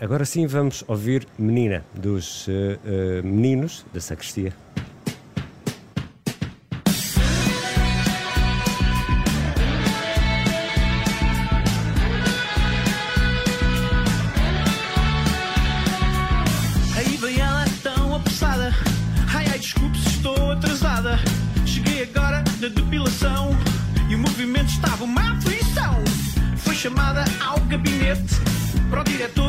agora sim vamos ouvir Menina, dos uh, uh, meninos da Sacristia. Chamada ao gabinete para o diretor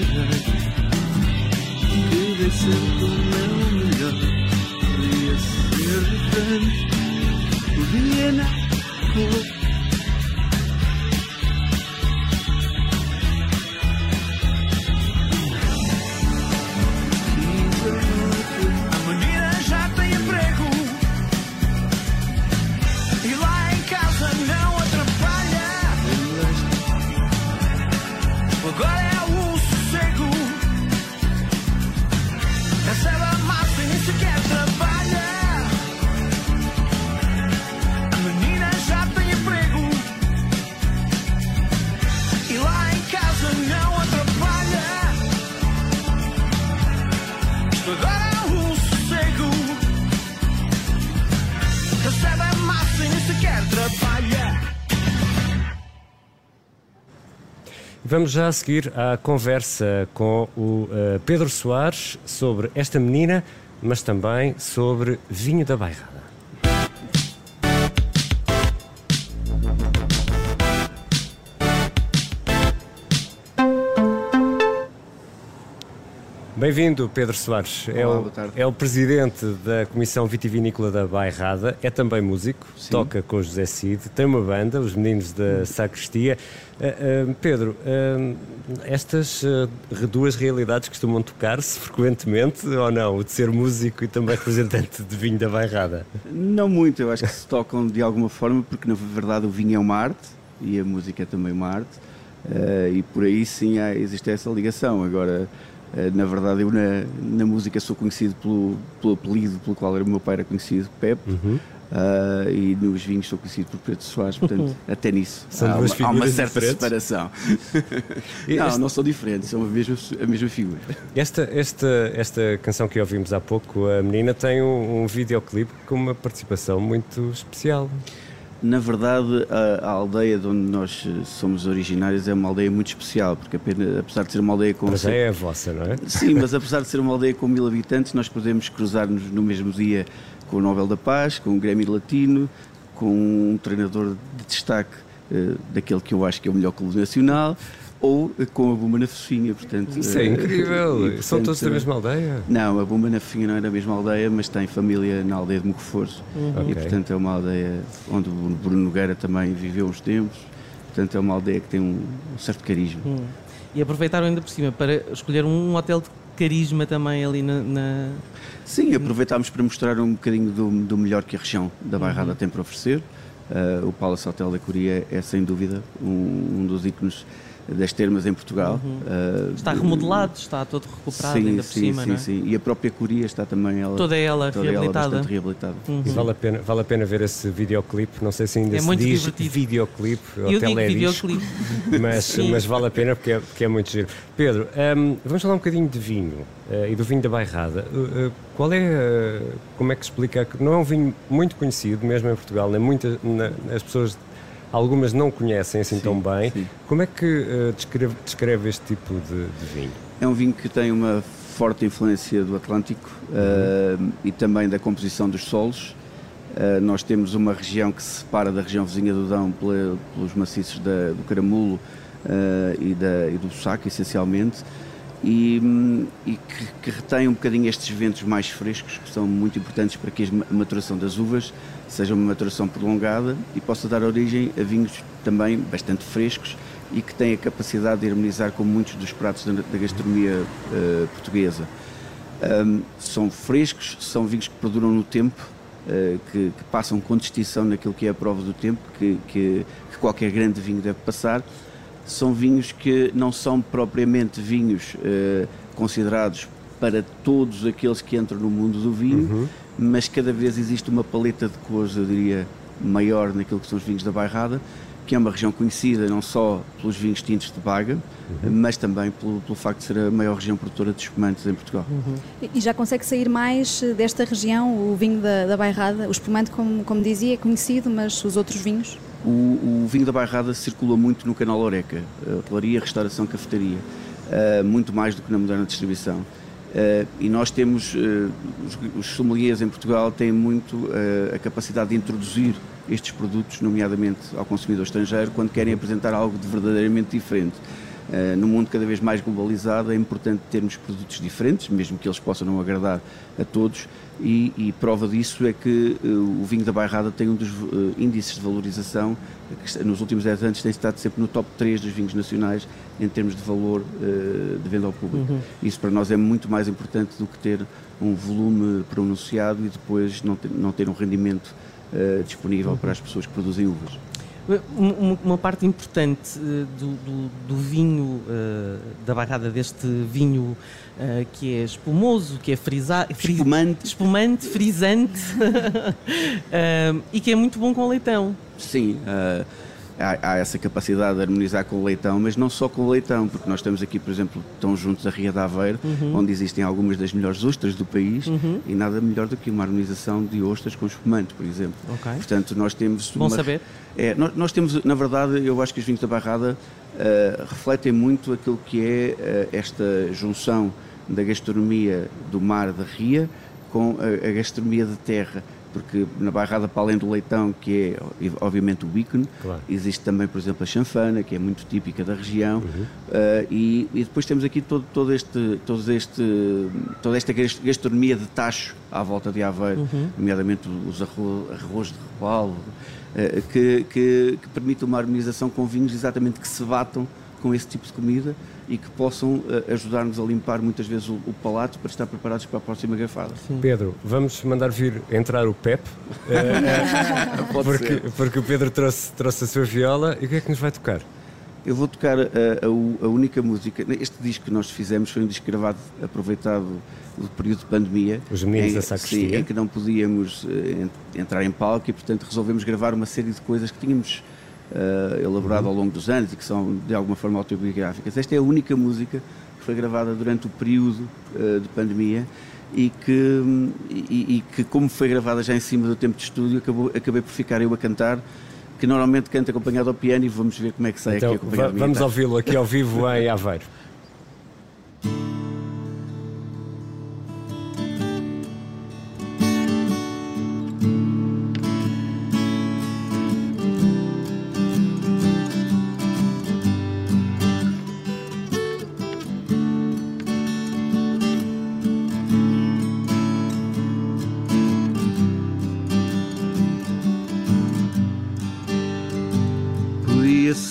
que Vamos já a seguir à conversa com o eh, Pedro Soares sobre esta menina, mas também sobre vinho da Bairrada. Bem-vindo, Pedro Soares. é, Olá, o, boa tarde. é o presidente da Comissão Vitivinícola da Bairrada, é também músico, toca com José Cid, tem uma banda, os Meninos da Sacristia. Ah, ah, Pedro, ah, estas duas realidades costumam tocar-se frequentemente ou não? O de ser músico e também representante de vinho da Bairrada? Não muito, eu acho que se tocam de alguma forma, porque na verdade o vinho é uma arte e a música é também uma arte, e por aí sim há, existe essa ligação. Agora, na verdade, eu na, na música sou conhecido pelo, pelo apelido pelo qual o meu pai era conhecido, Pepe. Uhum. eh, e nos vinhos sou conhecido por Pedro Soares, portanto, até nisso há, uma, há uma certa diferentes. separação. Não, este- não são diferentes, são a mesma, a mesma figura. Esta, esta, esta canção que ouvimos há pouco, a menina, tem um, um videoclipe com uma participação muito especial. Na verdade, a, a aldeia de onde nós eh, somos originários é uma aldeia muito especial, porque apenas, apesar de ser uma aldeia com. Mas é a vossa, não é? Sim, mas apesar de ser uma aldeia com mil habitantes, nós podemos cruzar-nos no mesmo dia com o Nobel da Paz, com o Grêmio Latino, com um treinador de destaque eh, daquele que eu acho que é o melhor clube nacional, ou com a Bumba na Focinha, portanto... Isso é eh, incrível! e, São portanto, todos da mesma aldeia? Não, a Bumba na Focinha não é da mesma aldeia, mas tem família na aldeia de Mocoforço. Ok. E, portanto, é uma aldeia onde o Bruno Nogueira também viveu uns tempos. Portanto, é uma aldeia que tem um certo carisma. Hum. E aproveitaram ainda por cima para escolher um hotel de carisma também ali na. na- Sim, aproveitámos para mostrar um bocadinho do, do melhor que a região da Bairrada tem para oferecer. Uh, o Palace Hotel da Coria é, sem dúvida, um, um dos ícones das termas em Portugal. Uh, Está remodelado, está todo recuperado sim, ainda por sim, cima, sim, não é? sim. E a própria Coria está também ela, Toda ela toda ela reabilitada. bastante reabilitada. Uhum. E vale a, pena, vale a pena ver esse videoclipe. Não sei se ainda É se muito diz divertido. videoclipe ou Eu digo teledisco, videoclipe. mas, mas vale a pena porque é, porque é muito giro. Pedro, hum, vamos falar um bocadinho de vinho eh, e do vinho da Bairrada. Uh, uh, qual é, uh, como é que se explica? que Não é um vinho muito conhecido, mesmo em Portugal, nem muita, na- as pessoas, algumas não conhecem assim Sim, tão bem. sim. Como é que uh, descreve, descreve este tipo de, de vinho? É um vinho que tem uma forte influência do Atlântico uh, e também da composição dos solos. Uh, nós temos uma região que se separa da região vizinha do Dão pela- pelos maciços da- do Caramulo e, da- e do Saco, essencialmente, e, e que, que retém um bocadinho estes ventos mais frescos, que são muito importantes para que a maturação das uvas seja uma maturação prolongada e possa dar origem a vinhos também bastante frescos e que têm a capacidade de harmonizar com muitos dos pratos da, da gastronomia uh, portuguesa. Um, são frescos, são vinhos que perduram no tempo, uh, que, que passam com distinção naquilo que é a prova do tempo, que, que- que qualquer grande vinho deve passar. São vinhos que não são propriamente vinhos uh, considerados para todos aqueles que entram no mundo do vinho, mas cada vez existe uma paleta de cores, eu diria, maior naquilo que são os vinhos da Bairrada, que é uma região conhecida não só pelos vinhos tintos de Baga, mas também pelo, pelo facto de ser a maior região produtora de espumantes em Portugal. E- E já consegue sair mais eh, desta região, o vinho da, da Bairrada? O espumante, como, como dizia, é conhecido, mas os outros vinhos? O, o vinho da Bairrada circula muito no canal Oreca, hotelaria, restauração, cafetaria, eh, muito mais do que na moderna distribuição. Eh, e nós temos, eh, os, os sommeliers em Portugal têm muito a capacidade de introduzir estes produtos, nomeadamente ao consumidor estrangeiro, quando querem apresentar algo de verdadeiramente diferente. Eh, no mundo cada vez mais globalizado é importante termos produtos diferentes, mesmo que eles possam não agradar a todos, e, e prova disso é que eh, o vinho da Bairrada tem um dos eh, índices de valorização que nos últimos 10 anos tem estado sempre no top 3 dos vinhos nacionais em termos de valor de venda ao público. Isso para nós é muito mais importante do que ter um volume pronunciado e depois não ter, não ter um rendimento disponível para as pessoas que produzem uvas. Um- Uma, parte importante eh, do, do- do vinho, eh, da barrada deste vinho eh, que é espumoso, que é frisado, Espumante. espumante, frisante e que é muito bom com leitão. Sim, ah, há, há essa capacidade de harmonizar com o leitão, mas não só com o leitão, porque nós estamos aqui, por exemplo, tão juntos da Ria de Aveiro, onde existem algumas das melhores ostras do país e nada melhor do que uma harmonização de ostras com espumante, por exemplo. Ok. Portanto, nós temos. Bom uma- saber. É, nós, nós temos, na verdade, eu acho que os vinhos da Barrada ah, refletem muito aquilo que é ah, esta junção da gastronomia do mar da Ria com a, a gastronomia de terra. Porque na Barrada, para além do leitão, que é obviamente o bacon, Claro. existe também, por exemplo, a chanfana, que é muito típica da região, ah, e, e depois temos aqui todo, todo este, todo este, toda esta gas- gastronomia de tacho à volta de Aveiro, nomeadamente os arro- arroz de repalo, eh, que, que, que permite uma harmonização com vinhos exatamente que se batam com esse tipo de comida e que possam eh, ajudar-nos a limpar muitas vezes o, o palato para estar preparados para a próxima garfada. Pedro, vamos mandar vir entrar o Pep, eh, Pode porque, ser. porque o Pedro trouxe, trouxe a sua viola e o que é que nos vai tocar? Eu vou tocar a, a u- a única música. Este disco que nós fizemos foi um disco gravado aproveitado do período de pandemia. Os Meninos em, da Sacristia. Sim, em que não podíamos eh, en- entrar em palco e, portanto, resolvemos gravar uma série de coisas que tínhamos eh, elaborado ao longo dos anos e que são, de alguma forma, autobiográficas. Esta é a única música que foi gravada durante o período eh, de pandemia e que, e, e que, como foi gravada já em cima do tempo de estúdio, acabou, acabei por ficar eu a cantar. Que normalmente canto acompanhado ao piano e vamos ver como é que sai Então, aqui acompanhado vamos ouvi-lo aqui ao vivo em Aveiro.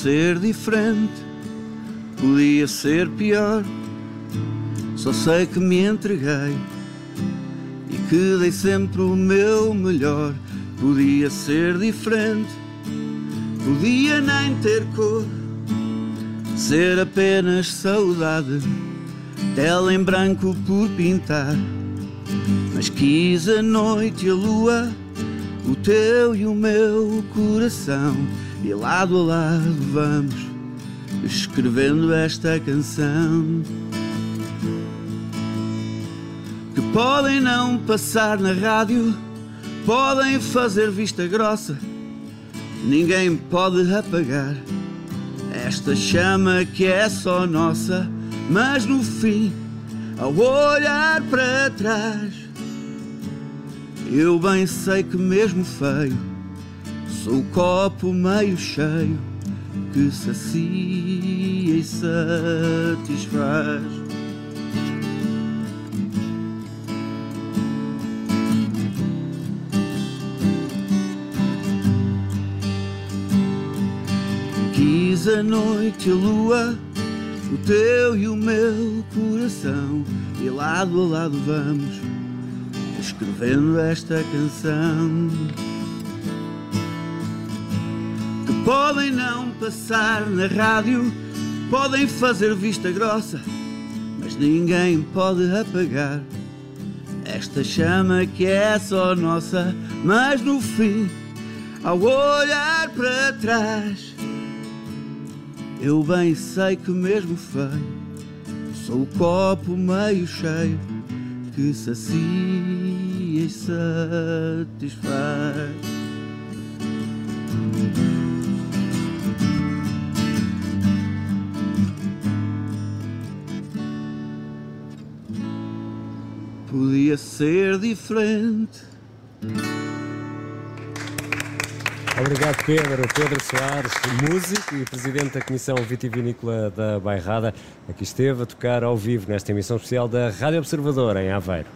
Ser diferente, podia ser pior. Só sei que me entreguei e que dei sempre o meu melhor. Podia ser diferente, podia nem ter cor. ser apenas saudade, tela em branco por pintar. Mas quis a noite e a lua, o teu e o meu coração, e lado a lado vamos escrevendo esta canção. Que podem não passar na rádio, podem fazer vista grossa, ninguém pode apagar esta chama que é só nossa, mas no fim, ao olhar para trás, eu bem sei que mesmo feio, sou o copo meio cheio que sacia e satisfaz. Quis a noite e a lua, o teu e o meu coração, e lado a lado vamos escrevendo esta canção. Podem não passar na rádio, podem fazer vista grossa, mas ninguém pode apagar esta chama que é só nossa. Mas no fim, ao olhar para trás, eu bem sei que mesmo feio Sou o copo meio cheio Que sacia e satisfaz Podia ser diferente Obrigado, Pedro. Pedro Soares, músico e presidente da Comissão Vitivinícola da Bairrada, aqui esteve a tocar ao vivo nesta emissão especial da Rádio Observador, em Aveiro.